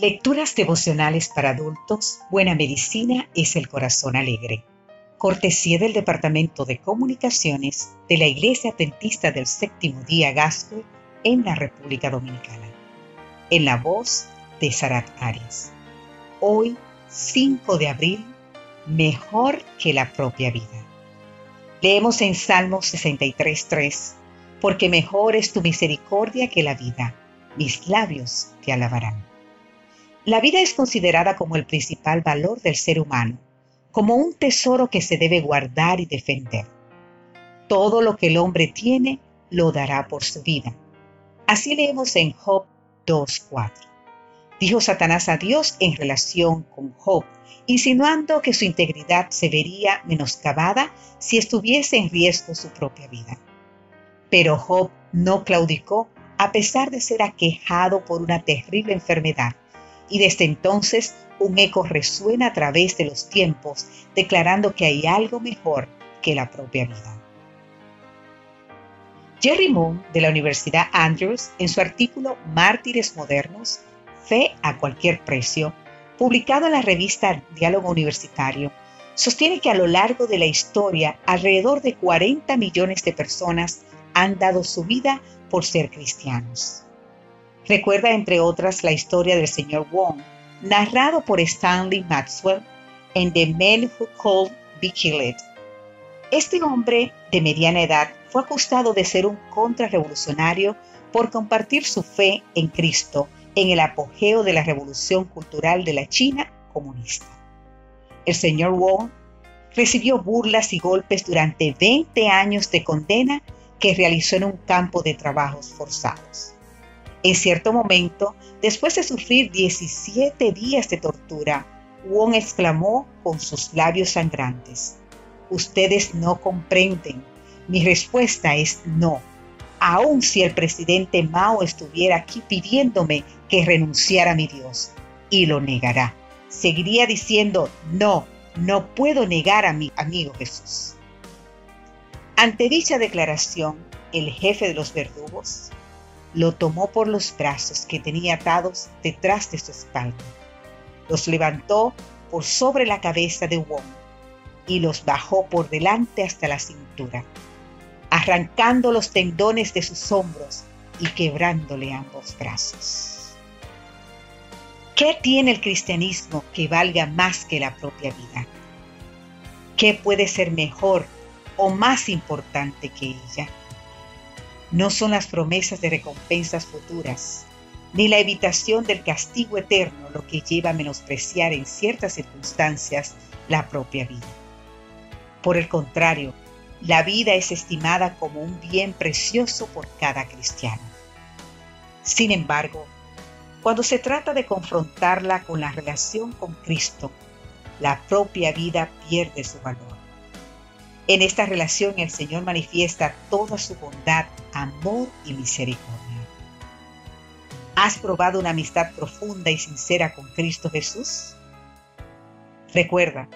Lecturas devocionales para adultos, Buena Medicina es el Corazón Alegre. Cortesía del Departamento de Comunicaciones de la Iglesia Adventista del Séptimo Día Gasco en la República Dominicana. En la voz de Sarat Arias. Hoy, 5 de abril, mejor que la propia vida. Leemos en Salmos 63.3, porque mejor es tu misericordia que la vida, mis labios te alabarán. La vida es considerada como el principal valor del ser humano, como un tesoro que se debe guardar y defender. Todo lo que el hombre tiene lo dará por su vida. Así leemos en Job 2.4. Dijo Satanás a Dios en relación con Job, insinuando que su integridad se vería menoscabada si estuviese en riesgo su propia vida. Pero Job no claudicó a pesar de ser aquejado por una terrible enfermedad y desde entonces un eco resuena a través de los tiempos, declarando que hay algo mejor que la propia vida. Jerry Moon, de la Universidad Andrews, en su artículo Mártires Modernos, Fe a cualquier precio, publicado en la revista Diálogo Universitario, sostiene que a lo largo de la historia alrededor de 40 millones de personas han dado su vida por ser cristianos. Recuerda, entre otras, la historia del señor Wong, narrado por Stanley Maxwell en The Men Who Called Be Killed. Este hombre de mediana edad fue acusado de ser un contrarrevolucionario por compartir su fe en Cristo en el apogeo de la revolución cultural de la China comunista. El señor Wong recibió burlas y golpes durante 20 años de condena que realizó en un campo de trabajos forzados. En cierto momento, después de sufrir 17 días de tortura, Wong exclamó con sus labios sangrantes, Ustedes no comprenden. Mi respuesta es no. Aun si el presidente Mao estuviera aquí pidiéndome que renunciara a mi Dios, y lo negará. Seguiría diciendo, no, no puedo negar a mi amigo Jesús. Ante dicha declaración, el jefe de los verdugos lo tomó por los brazos que tenía atados detrás de su espalda, los levantó por sobre la cabeza de Wong y los bajó por delante hasta la cintura, arrancando los tendones de sus hombros y quebrándole ambos brazos. ¿Qué tiene el cristianismo que valga más que la propia vida? ¿Qué puede ser mejor o más importante que ella? No son las promesas de recompensas futuras, ni la evitación del castigo eterno lo que lleva a menospreciar en ciertas circunstancias la propia vida. Por el contrario, la vida es estimada como un bien precioso por cada cristiano. Sin embargo, cuando se trata de confrontarla con la relación con Cristo, la propia vida pierde su valor. En esta relación el Señor manifiesta toda su bondad, amor y misericordia. ¿Has probado una amistad profunda y sincera con Cristo Jesús? Recuerda,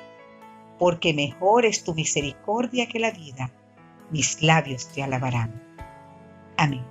porque mejor es tu misericordia que la vida, mis labios te alabarán. Amén.